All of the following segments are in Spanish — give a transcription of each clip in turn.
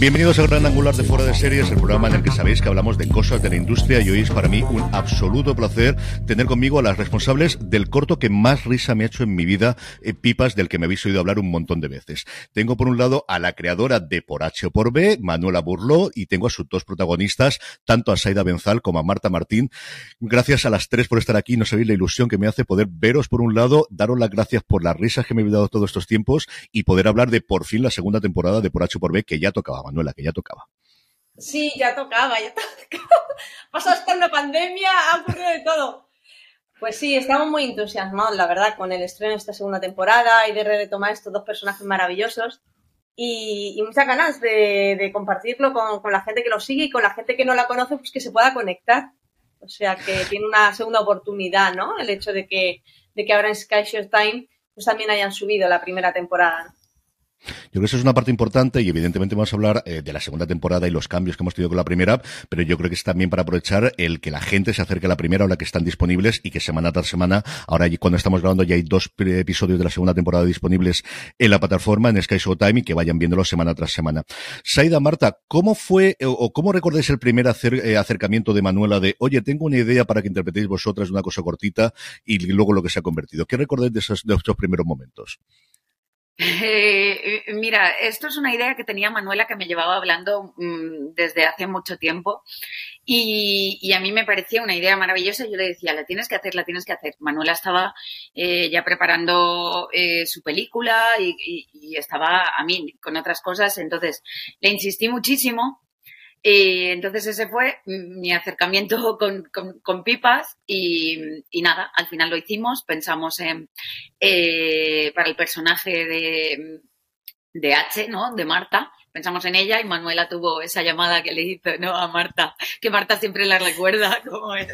Bienvenidos al Gran Angular de Fuera de Series, el programa en el que sabéis que hablamos de cosas de la industria y hoy es para mí un absoluto placer tener conmigo a las responsables del corto que más risa me ha hecho en mi vida, eh, Pipas, del que me habéis oído hablar un montón de veces. Tengo por un lado a la creadora de Por H o por B, Manuela Burló, y tengo a sus dos protagonistas, tanto a Saida Benzal como a Marta Martín. Gracias a las tres por estar aquí, no sabéis la ilusión que me hace poder veros por un lado, daros las gracias por las risas que me habéis dado todos estos tiempos y poder hablar de por fin la segunda temporada de Por H o por B que ya tocaba. Manuela, que ya tocaba. Sí, ya tocaba, ya tocaba. Pasó hasta una pandemia, ha ocurrido de todo. Pues sí, estamos muy entusiasmados, la verdad, con el estreno de esta segunda temporada y de retomar estos dos personajes maravillosos. Y, y muchas ganas de, compartirlo con, con, la gente que lo sigue y con la gente que no la conoce, pues que se pueda conectar. O sea, que tiene una segunda oportunidad, ¿no? El hecho de que, de que ahora en Sky Showtime pues también hayan subido la primera temporada. Yo creo que eso es una parte importante y evidentemente vamos a hablar eh, de la segunda temporada y los cambios que hemos tenido con la primera, pero yo creo que es también para aprovechar el que la gente se acerque a la primera ahora que están disponibles y que semana tras semana, ahora cuando estamos grabando ya hay dos episodios de la segunda temporada disponibles en la plataforma, en Sky Showtime y que vayan viéndolo semana tras semana. Saida, Marta, ¿cómo fue o, o cómo recordáis el primer acer, eh, acercamiento de Manuela de, oye, tengo una idea para que interpretéis vosotras una cosa cortita y luego lo que se ha convertido? ¿Qué recordáis de esos, de esos primeros momentos? Eh, mira, esto es una idea que tenía Manuela que me llevaba hablando mmm, desde hace mucho tiempo y, a mí me parecía una idea maravillosa. Yo le decía, la tienes que hacer, la tienes que hacer. Manuela estaba eh, ya preparando eh, su película y, estaba a mí con otras cosas, entonces le insistí muchísimo y entonces ese fue mi acercamiento con, con, Pipas y, nada, al final lo hicimos, pensamos en, eh, para el personaje de, de H, ¿no? De Marta, pensamos en ella y Manuela tuvo esa llamada que le hizo, ¿no? A Marta, que Marta siempre la recuerda cómo es.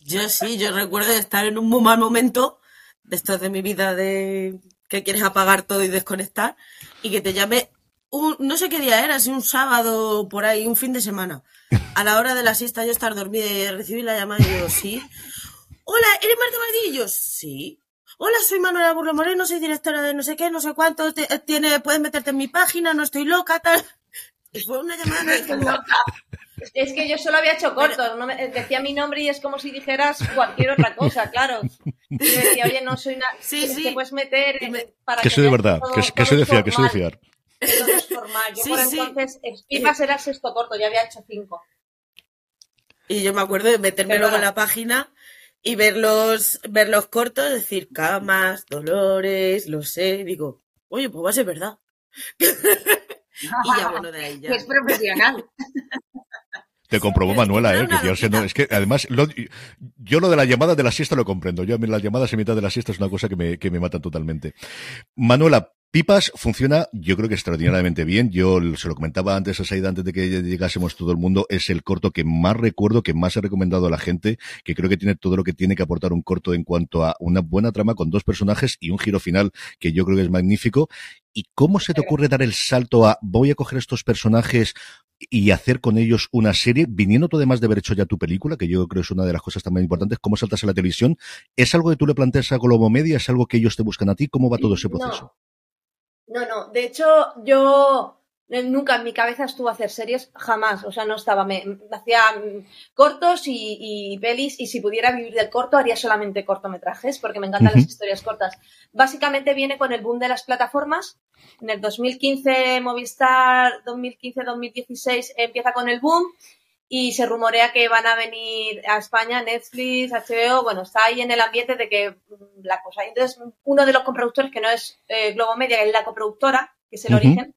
Yo sí, yo recuerdo estar en un muy mal momento de estos de mi vida de que quieres apagar todo y desconectar y que te llame un, no sé qué día era, si un sábado por ahí, un fin de semana. A la hora de la siesta yo estar dormida y recibir la llamada y yo, sí. Hola, ¿eres Marta Martillo? Sí. Hola, soy Manuela Burlo Moreno, soy directora de no sé qué, no sé cuánto, te, tiene, puedes meterte en mi página, no estoy loca, tal. Y fue una llamada no Es que yo solo había hecho cortos, no me, decía mi nombre y es como si dijeras cualquier otra cosa, claro. Y me decía, oye, no soy una... Sí, sí. Te puedes meter me... para que, que soy de verdad, todo, que, que soy de fiar, que soy de fiar. Todo es formal. Yo Sí, por sí. entonces, Pipas era el sexto corto, ya había hecho cinco. Y yo me acuerdo de meterme Pero luego en la página y ver los, ver los cortos, decir camas, dolores, lo sé, digo, oye, pues va a ser verdad. y ya bueno, de ahí ya. Es profesional. Te comprobó Manuela, era ¿eh? Que no, es que además, lo- yo lo de la llamada de la siesta lo comprendo. Yo a mí las llamadas en mitad de la siesta es una cosa que me, que me matan totalmente. Manuela, Pipas funciona, yo creo que extraordinariamente bien. Yo se lo comentaba antes a Saida, antes de que llegásemos todo el mundo. Es el corto que más recuerdo, que más he recomendado a la gente, que creo que tiene todo lo que tiene que aportar un corto en cuanto a una buena trama con dos personajes y un giro final que yo creo que es magnífico. ¿Y cómo se te ocurre dar el salto a voy a coger estos personajes y hacer con ellos una serie, viniendo tú además de haber hecho ya tu película, que yo creo es una de las cosas también importantes, cómo saltas a la televisión, ¿es algo que tú le planteas a Globo Media? ¿Es algo que ellos te buscan a ti? ¿Cómo va todo ese proceso? No. No. De hecho, yo eh, nunca en mi cabeza estuvo hacer series, jamás. O sea, no estaba. Me, me hacía cortos y, y pelis, y si pudiera vivir del corto, haría solamente cortometrajes, porque me encantan las historias cortas. Básicamente viene con el boom de las plataformas. En el 2015, Movistar, 2015-2016 empieza con el boom. Y se rumorea que van a venir a España Netflix, HBO, bueno, está ahí en el ambiente de que mm, la cosa. Entonces, uno de los coproductores, que no es eh, Globo Media, es la coproductora, que es el origen,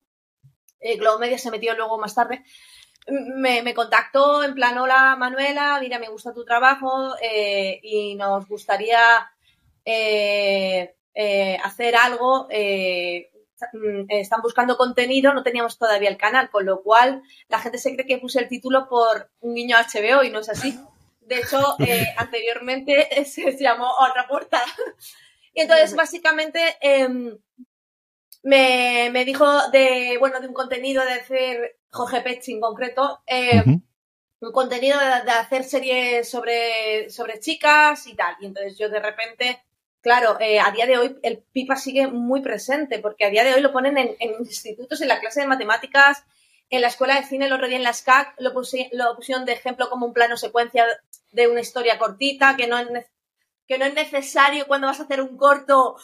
eh, Globo Media se metió luego más tarde, me, me contactó en plan, hola Manuela, mira, me gusta tu trabajo eh, y nos gustaría hacer algo. Eh, mm, están buscando contenido, no teníamos todavía el canal, con lo cual la gente se cree que puse el título por un guiño a HBO y no es así. De hecho, eh, anteriormente se llamó Otra Puerta. Y entonces, básicamente, em, me, me dijo de, bueno, de un contenido de hacer, Jorge Pech en concreto, eh, un contenido de, de hacer series sobre, sobre chicas y tal. Y entonces yo de repente, claro, eh, a día de hoy el pipa sigue muy presente, porque a día de hoy lo ponen en, institutos, en la clase de matemáticas, en la escuela de cine, el otro día en la SCAC lo, lo pusieron de ejemplo como un plano secuencia de una historia cortita, que no es, que no es necesario cuando vas a hacer un corto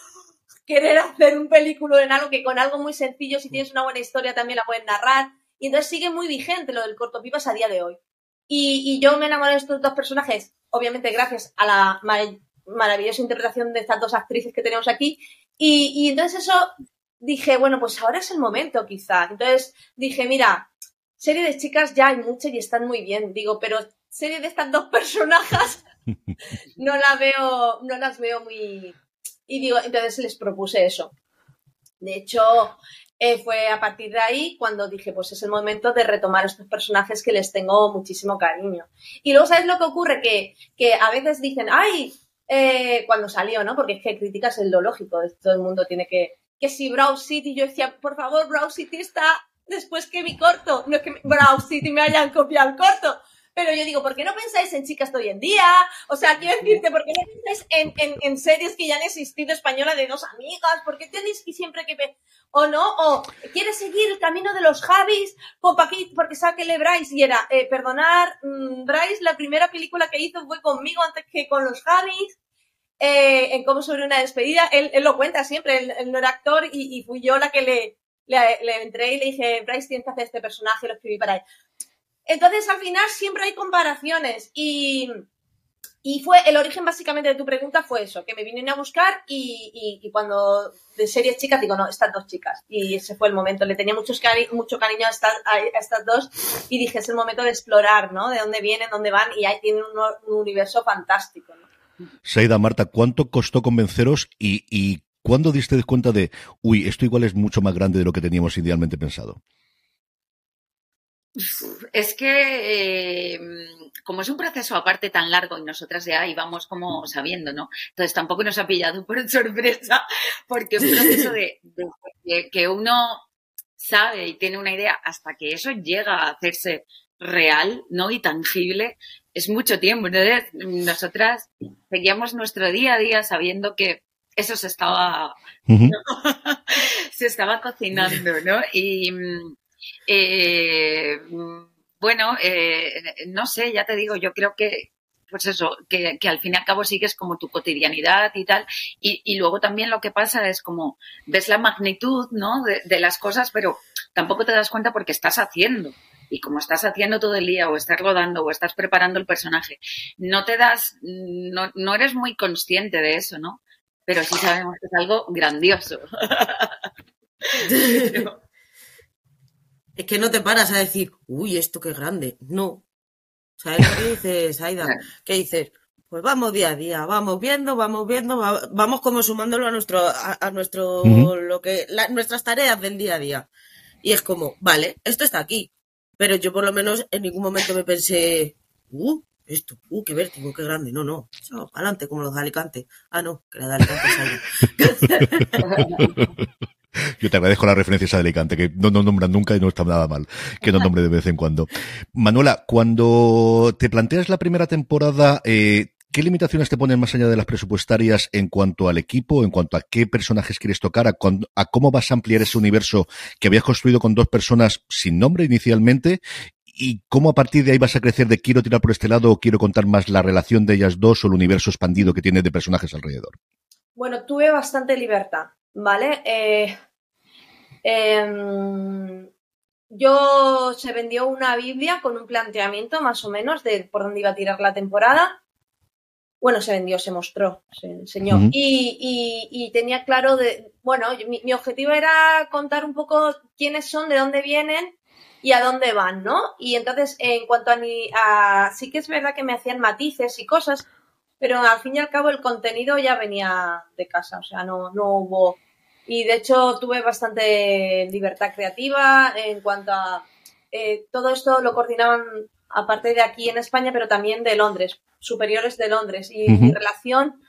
querer hacer un película en algo que con algo muy sencillo, si tienes una buena historia, también la puedes narrar. Y entonces sigue muy vigente lo del cortopipas a día de hoy. Y, y yo me enamoré de estos dos personajes, obviamente gracias a la maravillosa interpretación de estas dos actrices que tenemos aquí. Y, y entonces eso dije, bueno, pues ahora es el momento quizá. Entonces dije, mira, serie de chicas ya hay muchas y están muy bien, digo, pero serie de estas dos personajes no la veo, no las veo muy. Y digo, entonces les propuse eso. De hecho, eh, fue a partir de ahí cuando dije, pues es el momento de retomar estos personajes que les tengo muchísimo cariño. Y luego, ¿sabes lo que ocurre? Que, que a veces dicen, ay, eh, cuando salió, ¿no? Porque es que críticas es lo lógico, todo el mundo tiene que. Que si Brow City, yo decía, por favor, Brow City está después que mi corto. No es que Brow City me hayan copiado el corto. Pero yo digo, ¿por qué no pensáis en chicas de hoy en día? O sea, quiero decirte, ¿por qué no pensáis en, en, en series que ya han existido española de dos amigas? ¿Por qué tenéis que siempre que... pe- ¿O no? ¿O quieres seguir el camino de los Javis? Porque sáquele Bryce y era, eh, perdonar, mm, Bryce, la primera película que hizo fue conmigo antes que con los Javis. Eh, en cómo sobre una despedida, él, él lo cuenta siempre, él, él no era actor y, y fui yo la que le, le, le entré y le dije, Bryce, tienes que hacer este personaje, lo escribí para él. Entonces, al final siempre hay comparaciones y, y fue el origen básicamente de tu pregunta fue eso, que me vinieron a buscar y, y- cuando de series chicas digo, no, estas dos chicas. Y ese fue el momento, le tenía muchos cari- mucho cariño a estas, a estas dos y dije, es el momento de explorar, ¿no? De dónde vienen, dónde van y ahí tienen un, un universo fantástico, ¿no? Saida, Marta, ¿cuánto costó convenceros y, y cuándo diste cuenta de, uy, esto igual es mucho más grande de lo que teníamos idealmente pensado? Es que eh, como es un proceso aparte tan largo y nosotras ya íbamos como sabiendo, ¿no? Entonces tampoco nos ha pillado por sorpresa porque un proceso de, que uno sabe y tiene una idea hasta que eso llega a hacerse real, ¿no? Y tangible, es mucho tiempo. Entonces, nosotras seguíamos nuestro día a día sabiendo que eso se estaba se estaba cocinando, ¿no? Y mm, eh, bueno, eh, no sé, ya te digo, yo creo que, pues eso, que, que al fin y al cabo sigues como tu cotidianidad y tal. Y, y luego también lo que pasa es como ves la magnitud, ¿no? De, de las cosas, pero tampoco te das cuenta porque estás haciendo. Y como estás haciendo todo el día, o estás rodando, o estás preparando el personaje, no te das, no, no eres muy consciente de eso, ¿no? Pero sí sabemos que es algo grandioso. Pero- Es que no te paras a decir, uy, esto qué grande. No. ¿Sabes lo que dices, Aida? ¿Qué dices? Pues vamos día a día, vamos viendo, vamos viendo, va- vamos como sumándolo a nuestro, a, a nuestro, lo que, la- nuestras tareas del día a día. Y es como, vale, esto está aquí. Pero yo por lo menos en ningún momento me pensé, uh, esto, uh, qué vértigo, qué grande. No, no, eso, adelante, como los de Alicante. Ah, no, que la de Alicante es. Yo te agradezco la referencia esa de Alicante, que no nos nombran nunca y no está nada mal que nos nombre de vez en cuando. Manuela, cuando te planteas la primera temporada, eh, ¿qué limitaciones te ponen más allá de las presupuestarias en cuanto al equipo, en cuanto a qué personajes quieres tocar, a, a cómo vas a ampliar ese universo que habías construido con dos personas sin nombre inicialmente y cómo a partir de ahí vas a crecer de quiero tirar por este lado o quiero contar más la relación de ellas dos o el universo expandido que tiene de personajes alrededor? Bueno, tuve bastante libertad, ¿vale? Eh, em, yo se vendió una Biblia con un planteamiento más o menos de por dónde iba a tirar la temporada. Bueno, se vendió, se mostró, se enseñó. y, tenía claro de, bueno, mi, objetivo era contar un poco quiénes son, de dónde vienen y a dónde van, ¿no? Y entonces, en cuanto a, a sí que es verdad que me hacían matices y cosas, pero al fin y al cabo el contenido ya venía de casa, o sea, no, no hubo... Y de hecho tuve bastante libertad creativa en cuanto a... Eh, todo esto lo coordinaban aparte de aquí en España, pero también de Londres, superiores de Londres. Y mi relación,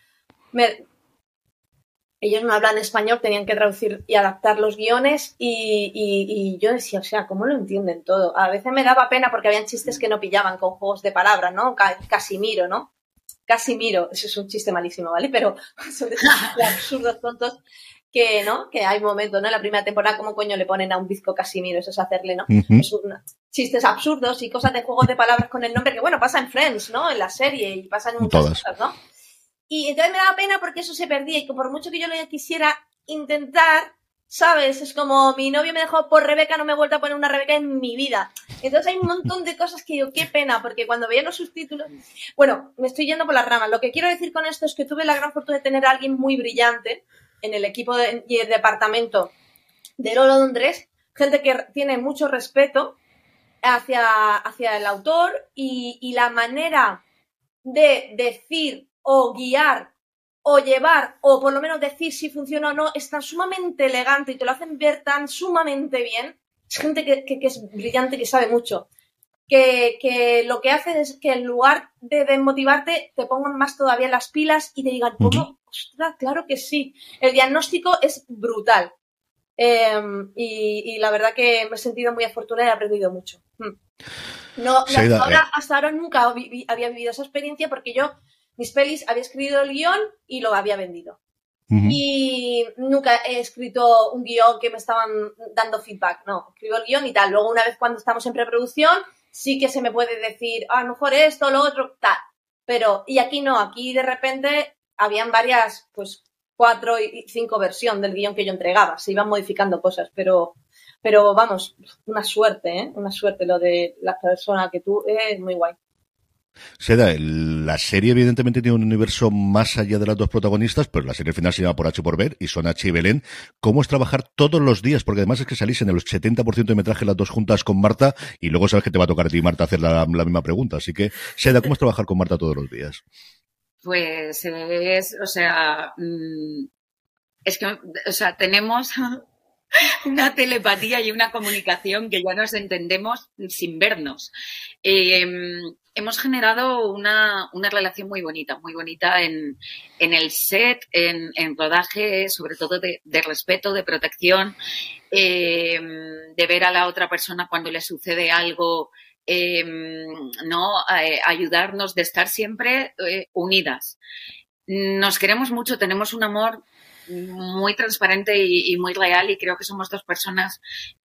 ellos no hablan español, tenían que traducir y adaptar los guiones y, y, yo decía, o sea, ¿cómo lo entienden todo? A veces me daba pena porque habían chistes que no pillaban con juegos de palabras, ¿no? Casimiro, ¿no? Casimiro, eso es un chiste malísimo, ¿vale? Pero son de, absurdos tontos que, ¿no? Que hay momentos, ¿no? En la primera temporada, ¿cómo coño le ponen a un bizco Casimiro? Eso es hacerle, ¿no? es chistes absurdos y cosas de juegos de palabras con el nombre que, bueno, pasa en Friends, ¿no? En la serie y pasa en muchas cosas, ¿no? Y entonces me daba pena porque eso se perdía y que por mucho que yo lo quisiera intentar, ¿sabes? Es como mi novio me dejó por Rebeca, no me he vuelto a poner una Rebeca en mi vida. Entonces hay un montón de cosas que digo, qué pena, porque cuando veía los subtítulos. Bueno, me estoy yendo por las ramas. Lo que quiero decir con esto es que tuve la gran fortuna de tener a alguien muy brillante en el equipo y el departamento de Londres, gente que tiene mucho respeto hacia, hacia el autor y, la manera de decir o guiar o llevar o por lo menos decir si funciona o no es tan sumamente elegante y te lo hacen ver tan sumamente bien. Es gente que, es brillante, que sabe mucho. Que, lo que hace es que en lugar de desmotivarte te pongan más todavía las pilas y te digan, ¿cómo? Ostras, claro que sí. El diagnóstico es brutal. Em, y, la verdad que me he sentido muy afortunada y he aprendido mucho. Hmm. No, ahora, eh. hasta ahora nunca había vivido esa experiencia porque yo mis pelis había escrito el guion y lo había vendido. Y nunca he escrito un guion que me estaban dando feedback, no, escribo el guion y tal. Luego una vez cuando estamos en preproducción, sí que se me puede decir, a lo mejor esto, lo otro, tal. Pero, y aquí no, aquí de repente habían varias, pues cuatro y cinco versiones del guion que yo entregaba, se iban modificando cosas, pero, pero vamos, una suerte, ¿eh? Una suerte lo de la persona que tú, es muy guay. Seda, la serie evidentemente tiene un universo más allá de las dos protagonistas, pero la serie final se llama Por H por Ver y son H y Belén. ¿Cómo es trabajar todos los días? Porque además es que salís en el 70% de metraje las dos juntas con Marta y luego sabes que te va a tocar a ti, Marta, hacer la, misma pregunta. Así que, Seda, ¿cómo es trabajar con Marta todos los días? Pues es, o sea, mm, es que, o sea, tenemos una telepatía y una comunicación que ya nos entendemos sin vernos. Eh, hemos generado una, relación muy bonita, muy bonita en, el set, en, rodaje, sobre todo de, respeto, de protección, eh, de ver a la otra persona cuando le sucede algo, eh, ¿no? Eh, ayudarnos, de estar siempre unidas. Nos queremos mucho, tenemos un amor muy transparente y, muy real y creo que somos dos personas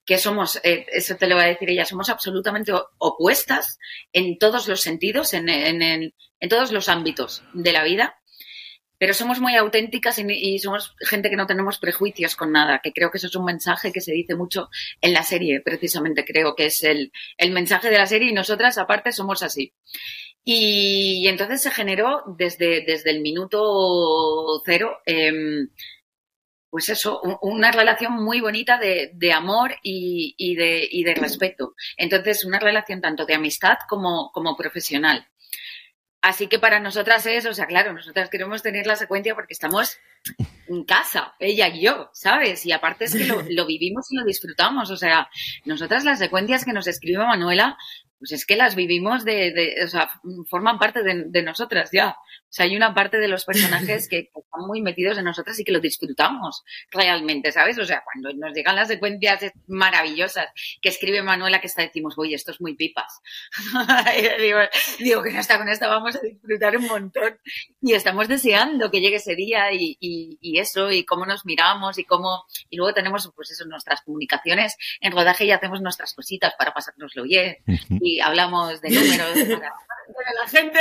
que somos, eh, eso te lo va a decir ella, somos absolutamente opuestas en todos los sentidos, en, en, todos los ámbitos de la vida, pero somos muy auténticas y, somos gente que no tenemos prejuicios con nada, que creo que eso es un mensaje que se dice mucho en la serie, precisamente creo que es el, el mensaje de la serie y nosotras aparte somos así. Y, entonces se generó desde, desde el minuto cero, em, pues eso, una relación muy bonita de, de amor y, y, de, y, de, respeto. Entonces, una relación tanto de amistad como, como profesional. Así que para nosotras es, o sea, claro, nosotras queremos tener la secuencia porque estamos en casa, ella y yo, ¿sabes? Y aparte es que lo, lo, vivimos y lo disfrutamos. O sea, nosotras las secuencias que nos escribe Manuela, pues es que las vivimos de, de o sea, forman parte de, de, nosotras ya. O sea, hay una parte de los personajes que, que, están muy metidos en nosotras y que lo disfrutamos realmente, ¿sabes? O sea, cuando nos llegan las secuencias maravillosas que escribe Manuela, que está decimos, oye, esto es muy pipas. digo, digo, que no está con esta vamos a disfrutar un montón. Y estamos deseando que llegue ese día y, y, y eso, y cómo nos miramos y cómo, y luego tenemos, pues eso, nuestras comunicaciones en rodaje y hacemos nuestras cositas para pasárnoslo bien. Y hablamos de números de la gente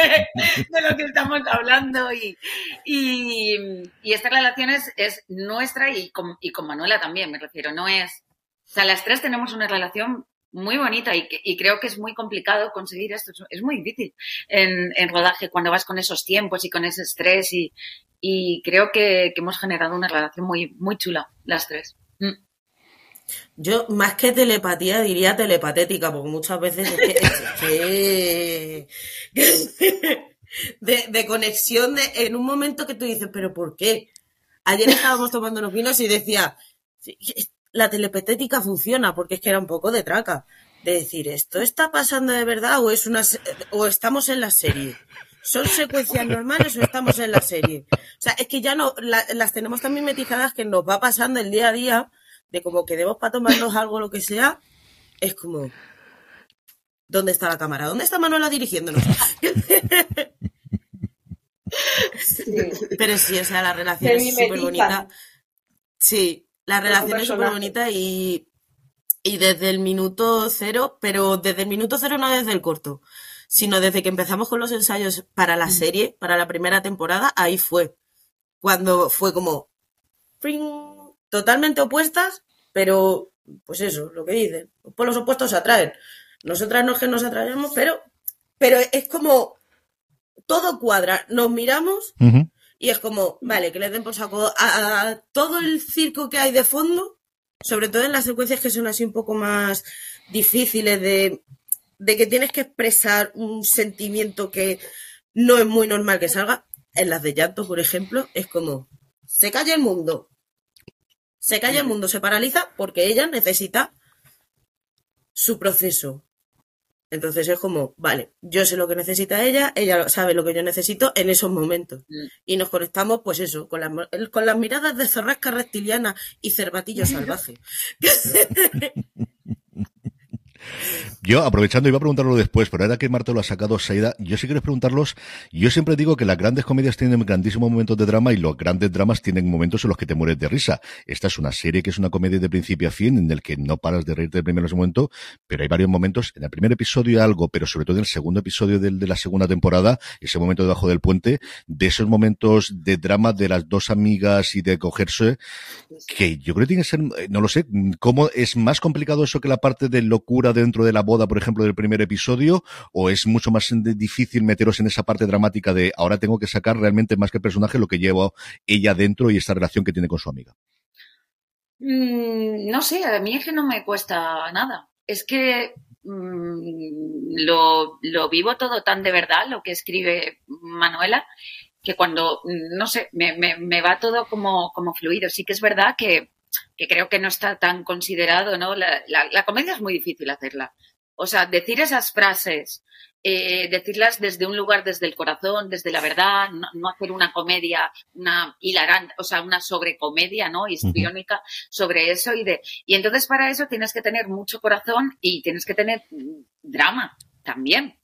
de lo que estamos hablando y, y, y esta relación es, es nuestra y con, y con, Manuela también, me refiero, no es, o sea, las tres tenemos una relación muy bonita y, y creo que es muy complicado conseguir esto, es muy difícil en, en, rodaje cuando vas con esos tiempos y con ese estrés y, creo que, hemos generado una relación muy, muy chula, las tres. Mm. Yo, más que telepatía, diría telepatética, porque muchas veces es es de, conexión de, en un momento que tú dices, pero ¿por qué? Ayer estábamos tomando unos vinos y decía, la telepatética funciona, porque es que era un poco de traca. De decir, ¿esto está pasando de verdad o es una o estamos en la serie? ¿Son secuencias normales o estamos en la serie? O sea, es que ya no, la, las tenemos tan mimetizadas que nos va pasando el día a día de como quedemos para tomarnos algo, lo que sea, es como, ¿dónde está la cámara? ¿Dónde está Manuela dirigiéndonos? Sí. Pero sí, o sea, la relación es súper bonita. Sí, la relación es súper bonita y, y desde el minuto cero, pero desde el minuto cero no desde el corto, sino desde que empezamos con los ensayos para la serie, para la primera temporada, ahí fue. Cuando fue como totalmente opuestas, pero pues eso, lo que dicen, por los opuestos se atraen. Nosotras no es que nos atraemos, pero, pero es como todo cuadra, nos miramos uh -huh. Y es como, vale, que le den por saco a, todo el circo que hay de fondo, sobre todo en las secuencias que son así un poco más difíciles de, de que tienes que expresar un sentimiento que no es muy normal que salga. En las de llanto, por ejemplo, es como, se calla el mundo, se calla el mundo, se paraliza porque ella necesita su proceso. Entonces es como, vale, yo sé lo que necesita ella, ella sabe lo que yo necesito en esos momentos. Mm. Y nos conectamos, pues eso, con las, con las miradas de cerrasca reptiliana y cervatillo salvaje. Yo, aprovechando, iba a preguntarlo después, pero ahora que Marta lo ha sacado, Saida, yo sí quiero preguntarlos. Yo siempre digo que las grandes comedias tienen grandísimos momentos de drama y los grandes dramas tienen momentos en los que te mueres de risa. Esta es una serie que es una comedia de principio a fin, en el que no paras de reírte de primero ese momento, pero hay varios momentos. En el primer episodio algo, pero sobre todo en el segundo episodio de, de la segunda temporada, ese momento debajo del puente, de esos momentos de drama de las dos amigas y de cogerse, que yo creo que tiene que ser, no lo sé, cómo es más complicado eso que la parte de locura dentro de la boda, por ejemplo, del primer episodio, o es mucho más difícil meteros en esa parte dramática de ahora tengo que sacar realmente más que el personaje lo que lleva ella dentro y esta relación que tiene con su amiga? Mm, no sé, a mí es que no me cuesta nada. Es que mm, lo, lo vivo todo tan de verdad, lo que escribe Manuela, que cuando, no sé, me, me, va todo como, como fluido. Sí que es verdad que que creo que no está tan considerado, ¿no? La comedia es muy difícil hacerla. O sea, decir esas frases, eh, decirlas desde un lugar, desde el corazón, desde la verdad, no, no, hacer una comedia, una hilarante, o sea, una sobrecomedia, ¿no? Histriónica uh -huh. sobre eso y de, y entonces para eso tienes que tener mucho corazón y tienes que tener drama también.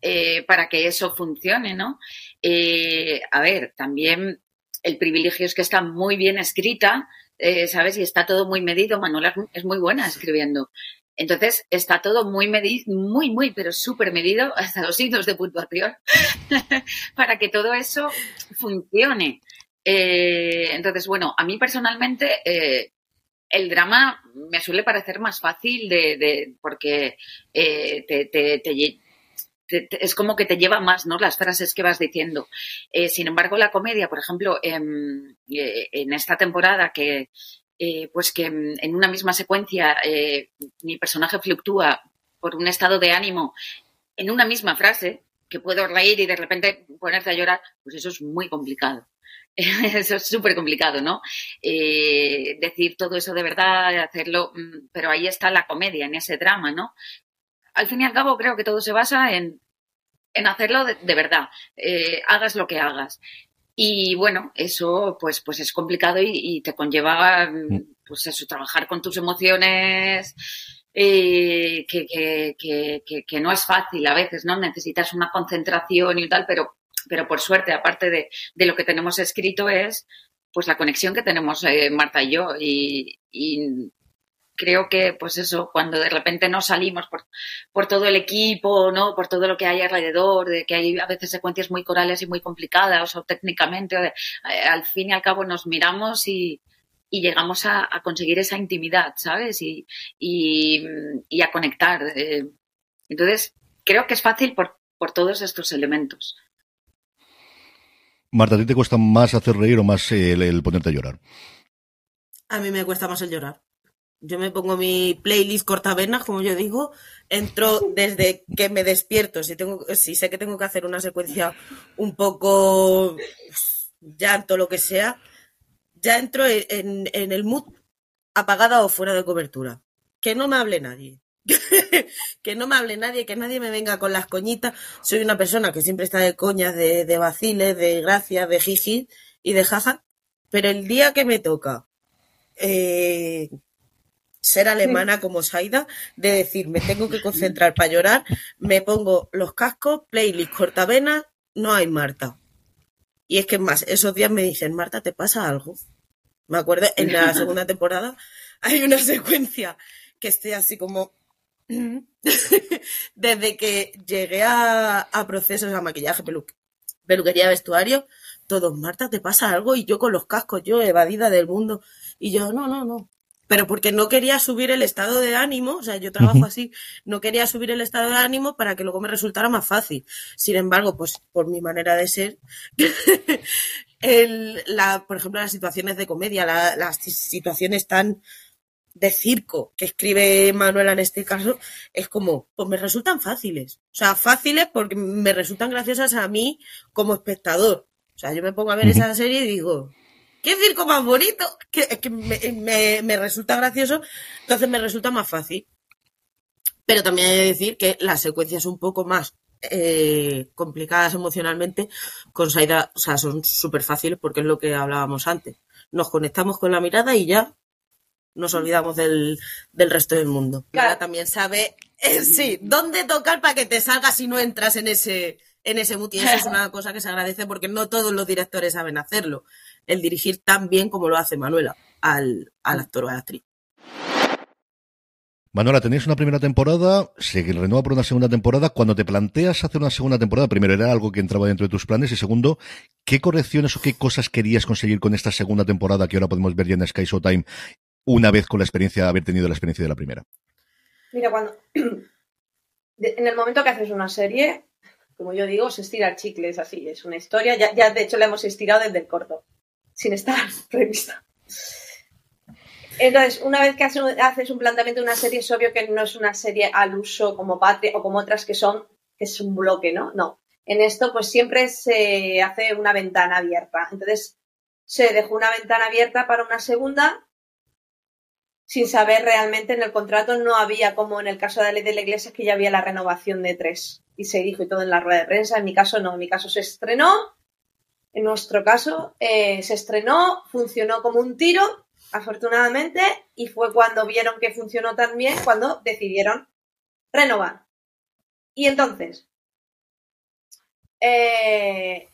Eh, para que eso funcione, ¿no? Eh, a ver, también el privilegio es que está muy bien escrita, eh, ¿sabes? Y está todo muy medido. Manuela es muy buena escribiendo. Entonces está todo muy medido, muy, muy, pero súper medido, hasta los signos de puntuación, para que todo eso funcione. Eh, entonces, bueno, a mí personalmente eh, el drama me suele parecer más fácil de, porque eh, te, es como que te lleva más, ¿no? Las frases que vas diciendo. Sin embargo, la comedia, por ejemplo, eh, en esta temporada que, eh, pues que en una misma secuencia eh, mi personaje fluctúa por un estado de ánimo en una misma frase, que puedo reír y de repente ponerte a llorar, pues eso es muy complicado. Eso es súper complicado, ¿no? Eh, decir todo eso de verdad, hacerlo, mm, pero ahí está la comedia, en ese drama, ¿no? Al fin y al cabo, creo que todo se basa en, en hacerlo de, verdad, eh, hagas lo que hagas. Y bueno, eso pues, pues es complicado y, te conlleva, mm, pues eso, trabajar con tus emociones, eh, que, que, que, que, no es fácil a veces, ¿no? Necesitas una concentración y tal, pero pero por suerte, aparte de, de lo que tenemos escrito, es pues la conexión que tenemos eh, Marta y yo. Y, creo que, pues eso, cuando de repente no salimos por, por todo el equipo, ¿no? Por todo lo que hay alrededor, de que hay a veces secuencias muy corales y muy complicadas o técnicamente, eh, al fin y al cabo nos miramos y, y llegamos a, a, conseguir esa intimidad, ¿sabes? Y, y, y a conectar. Eh. Entonces, creo que es fácil por, por todos estos elementos. Marta, ¿a ti te cuesta más hacer reír o más el, ponerte a llorar? A mí me cuesta más el llorar. Yo me pongo mi playlist cortavenas, como yo digo, entro desde que me despierto, si tengo, si sé que tengo que hacer una secuencia un poco llanto, lo que sea, ya entro en, en el mood apagada o fuera de cobertura. Que no me hable nadie. que no me hable nadie, que nadie me venga con las coñitas. Soy una persona que siempre está de coñas, de, de vaciles, de gracias, de jiji y de jaja. Pero el día que me toca eh, ser alemana como Saida, de decir, me tengo que concentrar para llorar, me pongo los cascos, playlist cortavena, no hay Marta. Y es que más, esos días me dicen, Marta, ¿te pasa algo? Me acuerdo, en la segunda temporada hay una secuencia que estoy así como Desde que llegué a, procesos a maquillaje, peluquería, vestuario, todos, Marta, ¿te pasa algo? Y yo con los cascos, yo evadida del mundo. Y yo, no, no, no. Pero porque no quería subir el estado de ánimo, o sea, yo trabajo así, no quería subir el estado de ánimo para que luego me resultara más fácil. Sin embargo, pues por mi manera de ser, el, la, por ejemplo, las situaciones de comedia, las situaciones tan de circo que escribe Manuela en este caso es como, pues me resultan fáciles. O sea, fáciles porque me resultan graciosas a mí como espectador. O sea, yo me pongo a ver esa serie y digo, ¿qué circo más bonito? Que, que me, me, resulta gracioso, entonces me resulta más fácil. Pero también hay que decir que las secuencias un poco más eh, complicadas emocionalmente con Saida, o sea, son súper fáciles porque es lo que hablábamos antes. Nos conectamos con la mirada y ya nos olvidamos del, del resto del mundo. Claro. también sabe, eh, sí, dónde tocar para que te salga si no entras en ese, en ese. Y eso es una cosa que se agradece porque no todos los directores saben hacerlo. El dirigir tan bien como lo hace Manuela al, al actor o a la actriz. Manuela, tenéis una primera temporada, se renueva por una segunda temporada. Cuando te planteas hacer una segunda temporada, primero era algo que entraba dentro de tus planes y segundo, ¿qué correcciones o qué cosas querías conseguir con esta segunda temporada que ahora podemos ver ya en Sky Showtime una vez con la experiencia de haber tenido la experiencia de la primera? Mira, cuando en el momento que haces una serie, como yo digo, se estira el chicle, es así, es una historia, ya, ya de hecho la hemos estirado desde el corto, sin estar prevista. Entonces, una vez que haces un planteamiento de una serie, es obvio que no es una serie al uso como Patria o como otras que son, que es un bloque, ¿no? No. En esto, pues siempre se hace una ventana abierta. Entonces, se dejó una ventana abierta para una segunda sin saber realmente en el contrato no había como en el caso de la ley de la iglesia que ya había la renovación de tres y se dijo y todo en la rueda de prensa. En mi caso no, en mi caso se estrenó, en nuestro caso eh, se estrenó, funcionó como un tiro, afortunadamente, y fue cuando vieron que funcionó tan bien cuando decidieron renovar. Y entonces, eh,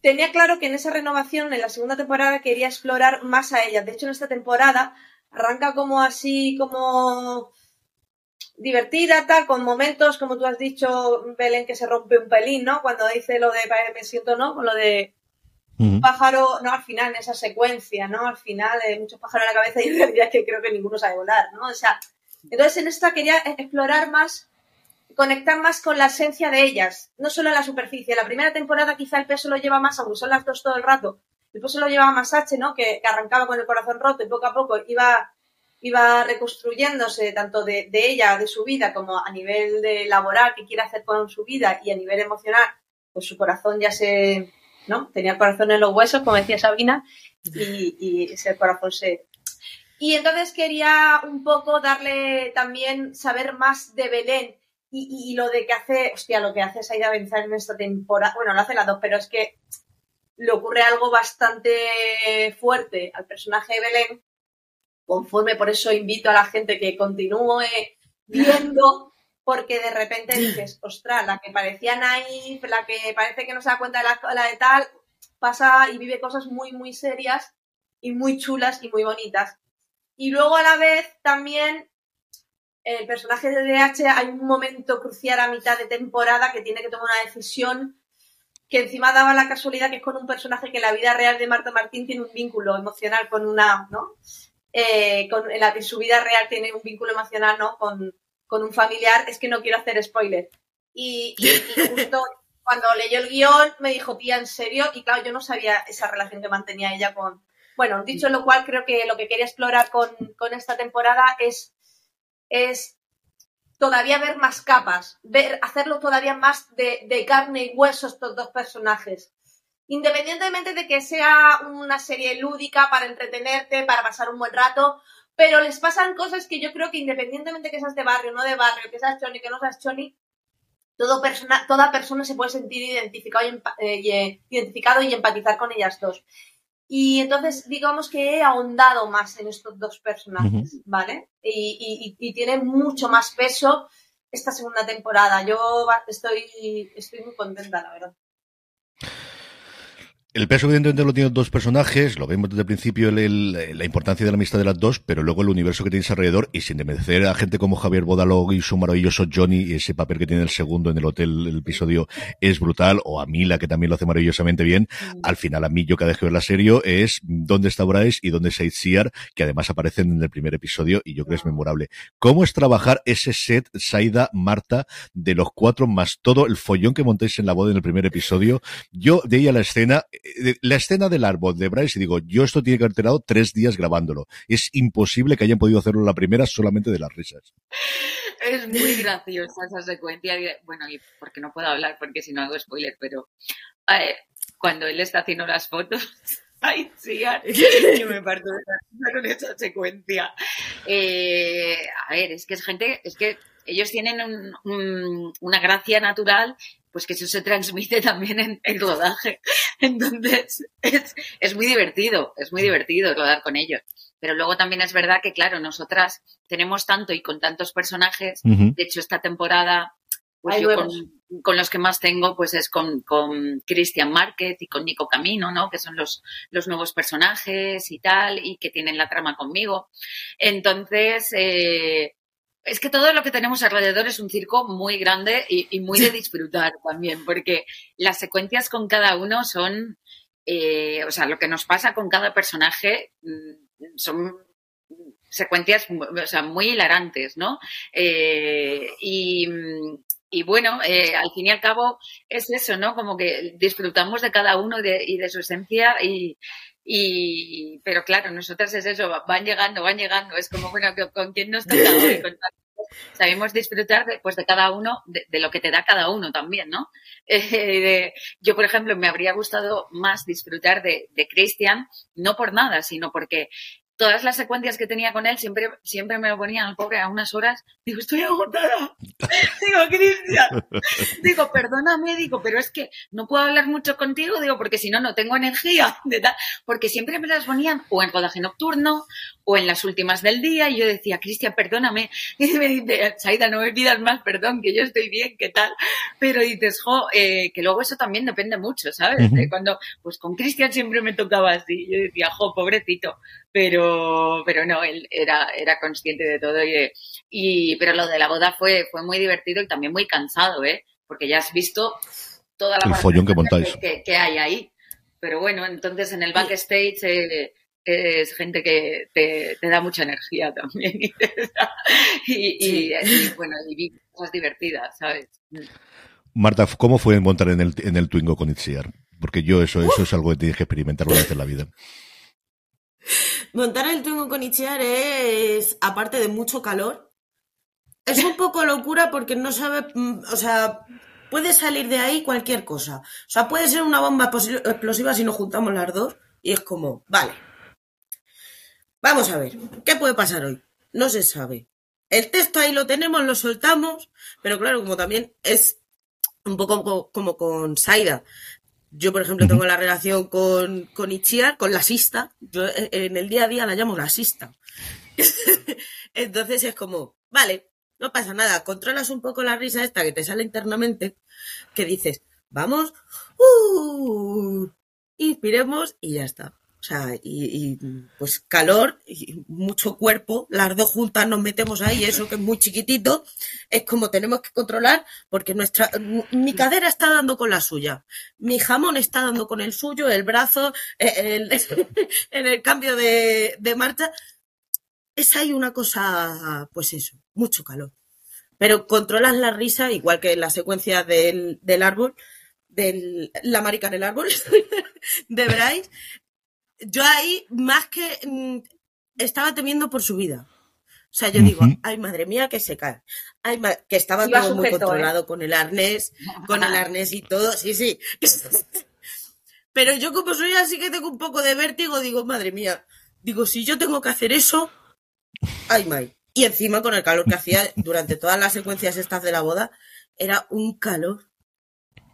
tenía claro que en esa renovación, en la segunda temporada, quería explorar más a ella. De hecho, en esta temporada arranca como así, como divertida, tal, con momentos, como tú has dicho, Belén, que se rompe un pelín, ¿no? Cuando dice lo de me siento, ¿no? Con lo de un pájaro, no, al final, en esa secuencia, ¿no? Al final, de muchos pájaros en la cabeza y en realidad que creo que ninguno sabe volar, ¿no? O sea, entonces en esta quería explorar más, conectar más con la esencia de ellas, no solo en la superficie. La primera temporada quizá el peso lo lleva más, aunque son las dos todo el rato, Después se lo llevaba Masache, ¿no? Que, arrancaba con el corazón roto y poco a poco iba iba reconstruyéndose tanto de, de, ella, de su vida, como a nivel de laboral, que quiere hacer con su vida y a nivel emocional, pues su corazón ya se, ¿no? Tenía corazón en los huesos, como decía Sabina, y, ese corazón se... Y entonces quería un poco darle también, saber más de Belén y, y, lo de que hace, hostia, lo que hace Saida Benzal en esta temporada, bueno, lo hace las dos, pero es que le ocurre algo bastante fuerte al personaje de Belén, conforme por eso invito a la gente que continúe viendo, porque de repente dices, ostras, la que parecía naif, la que parece que no se da cuenta de la, la de tal, pasa y vive cosas muy, muy serias y muy chulas y muy bonitas. Y luego a la vez también el personaje de DH hay un momento crucial a mitad de temporada que tiene que tomar una decisión que encima daba la casualidad que es con un personaje que la vida real de Marta Martín tiene un vínculo emocional con una, ¿no? Eh, con, en la su vida real tiene un vínculo emocional, ¿no? Con, con un familiar, es que no quiero hacer spoiler. Y, justo cuando leyó el guion me dijo, tía, ¿en serio? Y claro, yo no sabía esa relación que mantenía ella con... Bueno, dicho lo cual, creo que lo que quería explorar con, con esta temporada es, es todavía ver más capas, ver, hacerlo todavía más de, de carne y hueso estos dos personajes. Independientemente de que sea una serie lúdica para entretenerte, para pasar un buen rato, pero les pasan cosas que yo creo que independientemente que seas de barrio, no de barrio, que seas choni, que no seas choni, todo persona, toda persona se puede sentir identificado y, eh, identificado y empatizar con ellas dos. Y entonces, digamos que he ahondado más en estos dos personajes, uh -huh. ¿vale? Y, y, y, tiene mucho más peso esta segunda temporada. Yo estoy, estoy muy contenta, la verdad. El peso, evidentemente, lo tienen dos personajes, lo vemos desde el principio el, el, la importancia de la amistad de las dos, pero luego el universo que tienes alrededor, y sin demerecer a gente como Javier Bodalog y su maravilloso Johnny, y ese papel que tiene el segundo en el hotel, el episodio, es brutal, o a Mila, que también lo hace maravillosamente bien. Mm. Al final, a mí, yo que veo la serie, es dónde está Bryce y dónde está Sear, que además aparecen en el primer episodio, y yo creo que es memorable. ¿Cómo es trabajar ese set, Saida, Marta, de los cuatro, más todo el follón que montáis en la boda en el primer episodio? Yo, de ella la escena, la escena del árbol de Bryce, y digo, yo esto tiene que haber tardado tres días grabándolo. Es imposible que hayan podido hacerlo la primera solamente de las risas. Es muy graciosa esa secuencia. Bueno, y porque no puedo hablar, porque si no hago spoiler, pero eh, cuando él está haciendo las fotos. Ay, sí, yo me parto de con esa secuencia. Eh, a ver, es que es gente, es que ellos tienen un, una gracia natural pues que eso se transmite también en el rodaje. Entonces, es, es, muy divertido, es muy divertido rodar con ellos. Pero luego también es verdad que, claro, nosotras tenemos tanto y con tantos personajes. Uh -huh. De hecho, esta temporada, pues Ay, yo con, con, los que más tengo, pues es con, con Christian Márquez y con Nico Camino, ¿no? Que son los, los nuevos personajes y tal, y que tienen la trama conmigo. Entonces, eh, es que todo lo que tenemos alrededor es un circo muy grande y, y muy de disfrutar también, porque las secuencias con cada uno son, eh, o sea, lo que nos pasa con cada personaje mm, son secuencias o sea, muy hilarantes, ¿no? Eh, y, y, bueno, eh, al fin y al cabo es eso, ¿no? Como que disfrutamos de cada uno de, y de su esencia y, y, pero claro, nosotras es eso, van llegando, van llegando, es como, bueno, ¿con quién nos toca hoy? Con sabemos disfrutar de, pues, de cada uno, de, de, lo que te da cada uno también, ¿no? Eh, de, yo, por ejemplo, me habría gustado más disfrutar de, de Christian, no por nada, sino porque todas las secuencias que tenía con él siempre, siempre me lo ponían al pobre a unas horas. Digo, estoy agotada. digo, Cristian. Digo, perdóname, digo, pero es que no puedo hablar mucho contigo, digo, porque si no, no tengo energía. De tal, porque siempre me las ponían o en rodaje nocturno o en las últimas del día y yo decía, Cristian, perdóname. Y me dice, Saida, no me pidas más perdón, que yo estoy bien, ¿qué tal? Pero dices, jo, eh, que luego eso también depende mucho, ¿sabes? Uh -huh. Cuando, pues con Cristian siempre me tocaba así. Yo decía, jo, pobrecito. Pero, pero no, él era, era consciente de todo y, y, pero lo de la boda fue, fue muy divertido y también muy cansado, ¿eh? Porque ya has visto toda la el follón que montáis. Que, que, hay ahí. Pero bueno, entonces en el backstage, eh, es gente que te, te, da mucha energía también y, y, y, y bueno, y cosas divertidas, ¿sabes? Marta, ¿cómo fue montar en el, en el Twingo con Itziar? Porque yo eso, eso es algo que tienes que experimentar una vez en la vida. Montar el Twingo con Ichiar es, aparte de mucho calor, es un poco locura porque no sabe, mm, o sea, puede salir de ahí cualquier cosa. O sea, puede ser una bomba explosiva si nos juntamos las dos y es como, vale. Vamos a ver, ¿qué puede pasar hoy? No se sabe. El texto ahí lo tenemos, lo soltamos, pero claro, como también es un poco como, con Saida. Yo, por ejemplo, tengo la relación con, con Ichiar, con la sista. Yo eh, en el día a día la llamo la sista. Entonces es como, vale, no pasa nada, controlas un poco la risa esta que te sale internamente, que dices, vamos, uh, inspiremos y ya está. O sea, y, pues calor y mucho cuerpo, las dos juntas nos metemos ahí, eso que es muy chiquitito, es como tenemos que controlar porque nuestra, mi cadera está dando con la suya, mi jamón está dando con el suyo, el brazo, eh, en el cambio de, marcha, es ahí una cosa, pues eso, mucho calor. Pero controlas la risa, igual que la secuencia del, del árbol, de la marica en el árbol, de Bryce, yo ahí más que mm, estaba temiendo por su vida. O sea, yo digo, ay madre mía que se cae. Ay, que estaba todo muy ¿eh? controlado con el arnés, con el arnés y todo, sí, sí. Pero yo como soy así que tengo un poco de vértigo, digo, madre mía, digo, si yo tengo que hacer eso, ay, my. Y encima con el calor que hacía durante todas las secuencias estas de la boda, era un calor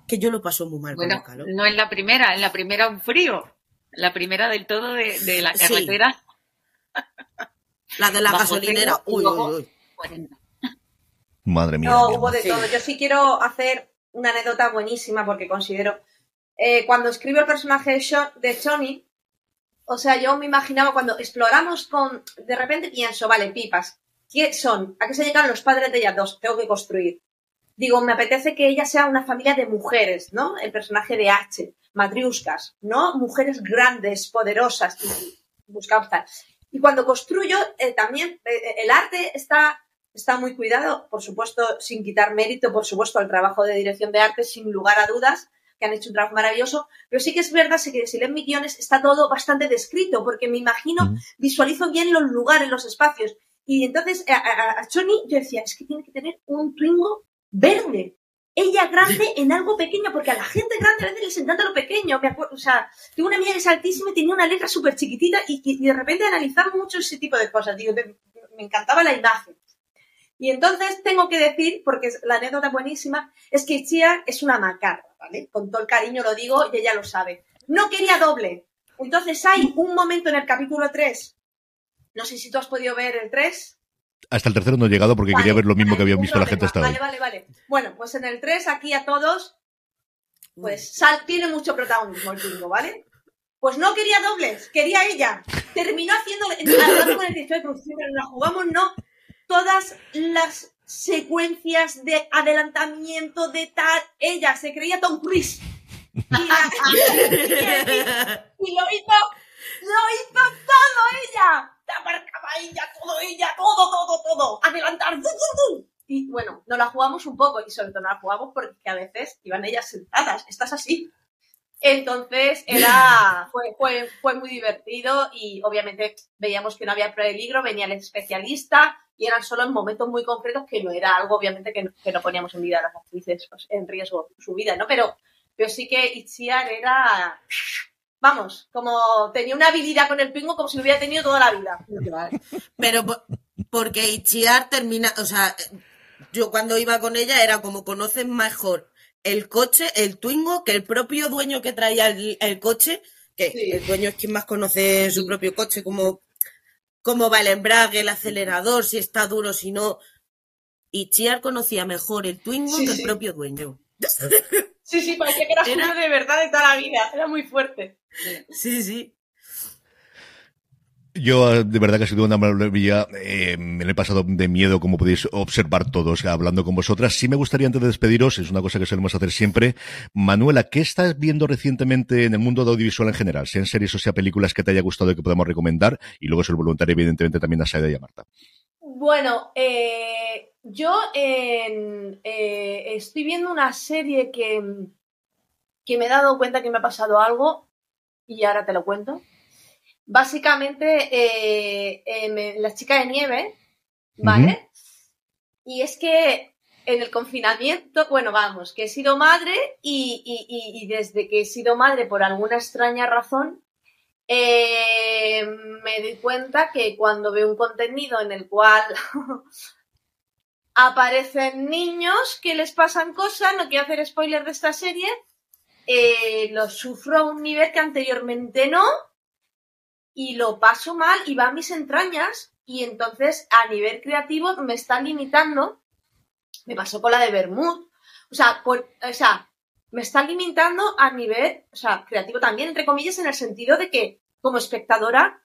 que yo lo paso muy mal con el calor. No es la primera, en la primera un frío. La primera del todo de, la carretera. La de la gasolinera. Uy, uy, uy. Madre mía. No, hubo de todo. Yo sí quiero hacer una anécdota buenísima porque considero. Eh, cuando escribo el personaje de, de Johnny, o sea, yo me imaginaba cuando exploramos con. De repente pienso, vale, pipas. ¿Qué son? ¿A qué se llegan los padres de ellas dos? Tengo que construir. Digo, me apetece que ella sea una familia de mujeres, ¿no? El personaje de H matriuscas, ¿no? Mujeres grandes, poderosas, buscamos tal. Y cuando construyo, eh, también eh, eh, el arte está, está muy cuidado, por supuesto, sin quitar mérito, por supuesto, al trabajo de dirección de arte, sin lugar a dudas, que han hecho un trabajo maravilloso, pero sí que es verdad que si leen mis guiones está todo bastante descrito, porque me imagino, visualizo bien los lugares, los espacios. Y entonces a, a, Choni yo decía, es que tiene que tener un Twingo verde, ella grande en algo pequeño, porque a la gente grande a veces les encanta lo pequeño. Me acuerdo, o sea, tengo una amiga que es altísima y tenía una letra súper chiquitita y, de repente analizaba mucho ese tipo de cosas. Digo, me, encantaba la imagen. Y entonces tengo que decir, porque la anécdota buenísima, es que Chia es una macarra, ¿vale? Con todo el cariño lo digo y ella lo sabe. No quería doble. Entonces hay un momento en el capítulo 3, no sé si tú has podido ver el 3, hasta el tercero no he llegado porque quería ver lo mismo que había visto la gente hasta vale, Vale, vale, Bueno, pues en el 3, aquí a todos, pues Sal tiene mucho protagonismo el bingo, ¿vale? Pues no quería dobles, quería ella. Terminó haciendo, hablando con el director de producción, pero la jugamos, no. Todas las secuencias de adelantamiento de tal, ella se creía Tom Cruise. Y, y lo hizo, lo hizo todo ella la marcaba ella, todo ella, todo, todo, todo, adelantar, Y bueno, no la jugamos un poco y sobre todo no la jugamos porque a veces iban ellas sentadas, estás así. Entonces era, fue, fue, fue muy divertido y obviamente veíamos que no había peligro, venía el especialista y eran solo en momentos muy concretos que no era algo obviamente que no, que no poníamos en vida a las actrices pues, en riesgo su vida, ¿no? Pero, pero sí que Itziar era vamos, como tenía una habilidad con el pingo como si lo hubiera tenido toda la vida. Pero porque Ichiar termina, o sea, yo cuando iba con ella era como conocen mejor el coche, el Twingo, que el propio dueño que traía el, coche, que el dueño es quien más conoce su propio coche, como cómo va el embrague, el acelerador, si está duro, si no. Y Chiar conocía mejor el Twingo que el propio dueño. Sí, sí, parecía que era, era... de verdad de toda la vida. Era muy fuerte. Sí, sí. Yo, de verdad que ha sido una maravilla. Eh, me he pasado de miedo, como podéis observar todos, hablando con vosotras. Sí me gustaría, antes de despediros, es una cosa que solemos hacer siempre. Manuela, ¿qué estás viendo recientemente en el mundo de audiovisual en general? Sea en series o sea películas que te haya gustado y que podamos recomendar. Y luego, el voluntario, evidentemente, también a Saida y a Marta. Bueno, eh, yo eh, estoy viendo una serie que, que me he dado cuenta que me ha pasado algo y ahora te lo cuento. básicamente eh, eh, la chica de nieve, ¿vale? Y es que en el confinamiento, bueno, vamos, que he sido madre y, desde que he sido madre por alguna extraña razón, eh, me di cuenta que cuando veo un contenido en el cual aparecen niños que les pasan cosas, no quiero hacer spoiler de esta serie, eh, lo sufro a un nivel que anteriormente no y lo paso mal y va a mis entrañas y entonces a nivel creativo me está limitando. Me pasó con la de Bermud. O sea, o sea, me está limitando a nivel, o sea, creativo también, entre comillas, en el sentido de que como espectadora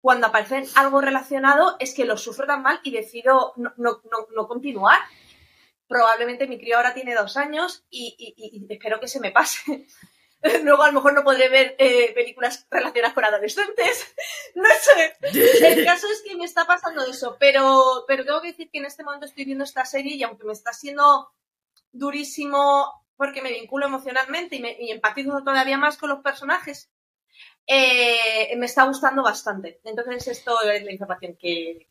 cuando aparece algo relacionado es que lo sufro tan mal y decido no, no, no, continuar. Probablemente mi crío ahora tiene dos años y, espero que se me pase. Luego a lo mejor no podré ver eh, películas relacionadas con adolescentes. No sé. El caso es que me está pasando eso. Pero, pero tengo que decir que en este momento estoy viendo esta serie y aunque me está siendo durísimo porque me vinculo emocionalmente y, me, y empatizo todavía más con los personajes, eh, me está gustando bastante. Entonces, esto es la información que,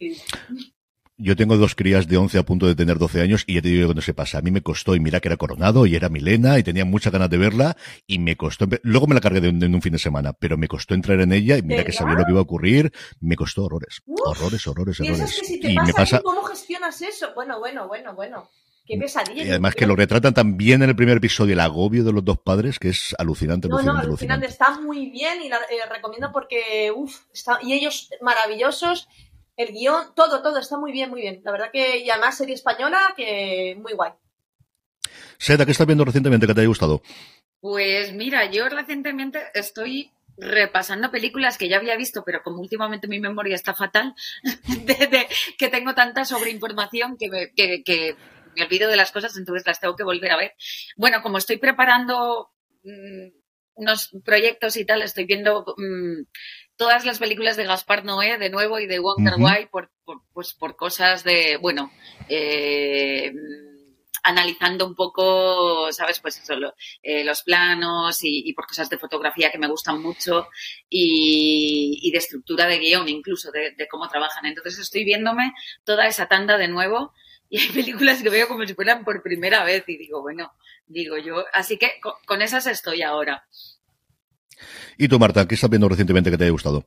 Yo tengo dos crías de 11 a punto de tener 12 años y ya te digo cuando se pasa. A mí me costó, y mira que era Coronado y era Milena y tenía muchas ganas de verla y me costó. Luego me la cargué de un, fin de semana, pero me costó entrar en ella y mira que sabía lo que iba a ocurrir. Me costó horrores. horrores, horrores, horrores. y me pasa. ¿Cómo gestionas eso? Bueno, bueno, bueno, bueno. Qué pesadilla. Y además que lo retratan también en el primer episodio, el agobio de los dos padres, que es alucinante. No, no, alucinante. Está muy bien y la eh, recomiendo porque, uff, y ellos maravillosos. El guion, todo, todo está muy bien, muy bien. La verdad que, y además serie española, que muy guay. Seda, ¿qué estás viendo recientemente que te haya gustado? Pues mira, yo recientemente estoy repasando películas que ya había visto, pero como últimamente mi memoria está fatal, de, que tengo tanta sobreinformación que, me, que me olvido de las cosas, entonces las tengo que volver a ver. Bueno, como estoy preparando mm, unos proyectos y tal, estoy viendo mm, todas las películas de Gaspar Noé de nuevo y de Wonder Why por, pues por cosas de, bueno, eh, analizando un poco, ¿sabes? Pues eso, eh, los planos y, por cosas de fotografía que me gustan mucho y, de estructura de guion incluso, de, cómo trabajan. Entonces estoy viéndome toda esa tanda de nuevo y hay películas que veo como si fueran por primera vez y digo, bueno, digo yo, así que con, esas estoy ahora. ¿Y tú, Marta, qué estás viendo recientemente que te haya gustado?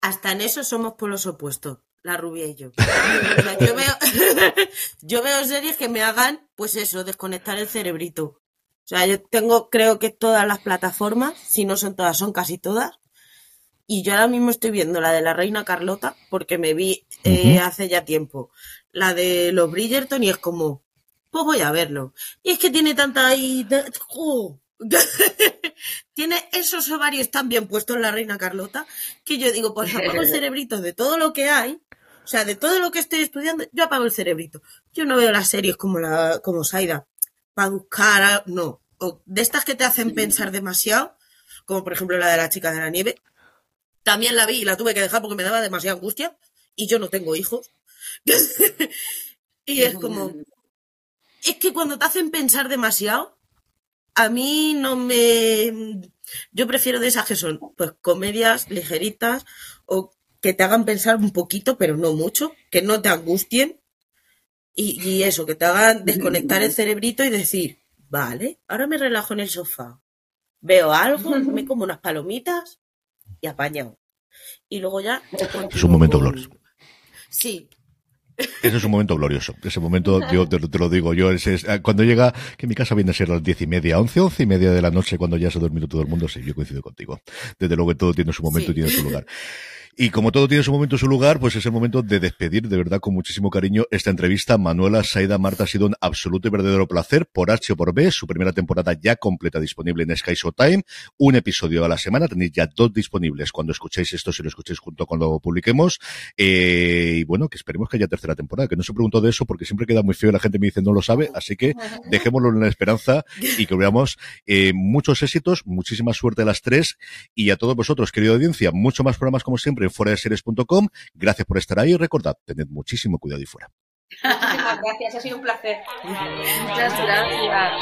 Hasta en eso somos polos opuestos, la rubia y yo. yo, veo, yo veo series que me hagan, pues eso, desconectar el cerebrito. O sea, yo tengo, creo que todas las plataformas, si no son todas, son casi todas. Y yo ahora mismo estoy viendo la de la Reina Carlota, porque me vi eh, hace ya tiempo la de los Bridgerton y es como, pues voy a verlo. Y es que tiene tanta ahí... tiene esos ovarios tan bien puestos en la reina Carlota que yo digo, pues apago el cerebrito de todo lo que hay. O sea, de todo lo que estoy estudiando, yo apago el cerebrito. Yo no veo las series como la, como Saida, para buscar, no. O de estas que te hacen pensar demasiado, como por ejemplo la de la chica de la nieve. También la vi y la tuve que dejar porque me daba demasiada angustia. Y yo no tengo hijos. y es como, es que cuando te hacen pensar demasiado, a mí no me... Yo prefiero de esas que son, pues, comedias ligeritas o que te hagan pensar un poquito, pero no mucho, que no te angustien y, y eso, que te hagan desconectar el cerebrito y decir, vale, ahora me relajo en el sofá, veo algo, me como unas palomitas y apañado. Y luego ya... Es un momento glorioso. Sí, ese es un momento glorioso. Ese momento, yo te, lo digo yo, es, eh, cuando llega, que mi casa viene a ser las diez y media, once, once y media de la noche, cuando ya se ha dormido todo el mundo, sí, yo coincido contigo. Desde luego que todo tiene su momento y tiene su lugar. Y como todo tiene su momento y su lugar, pues es el momento de despedir de verdad con muchísimo cariño esta entrevista. Manuela Saida Marta ha sido un absoluto y verdadero placer por H o por B. Su primera temporada ya completa disponible en Sky Showtime. Un episodio a la semana. Tenéis ya dos disponibles cuando escuchéis esto, si lo escuchéis junto cuando lo publiquemos. Eh, y bueno, que esperemos que haya tercera temporada. Que no se preguntó de eso porque siempre queda muy feo y la gente me dice no lo sabe. Así que dejémoslo en la esperanza y que veamos eh, muchos éxitos, muchísima suerte a las tres y a todos vosotros, querida audiencia. Mucho más programas como siempre en fuera de series.com. Gracias por estar ahí y recordad, tened muchísimo cuidado y fuera. Muchísimas gracias, ha sido un placer. Muchas gracias.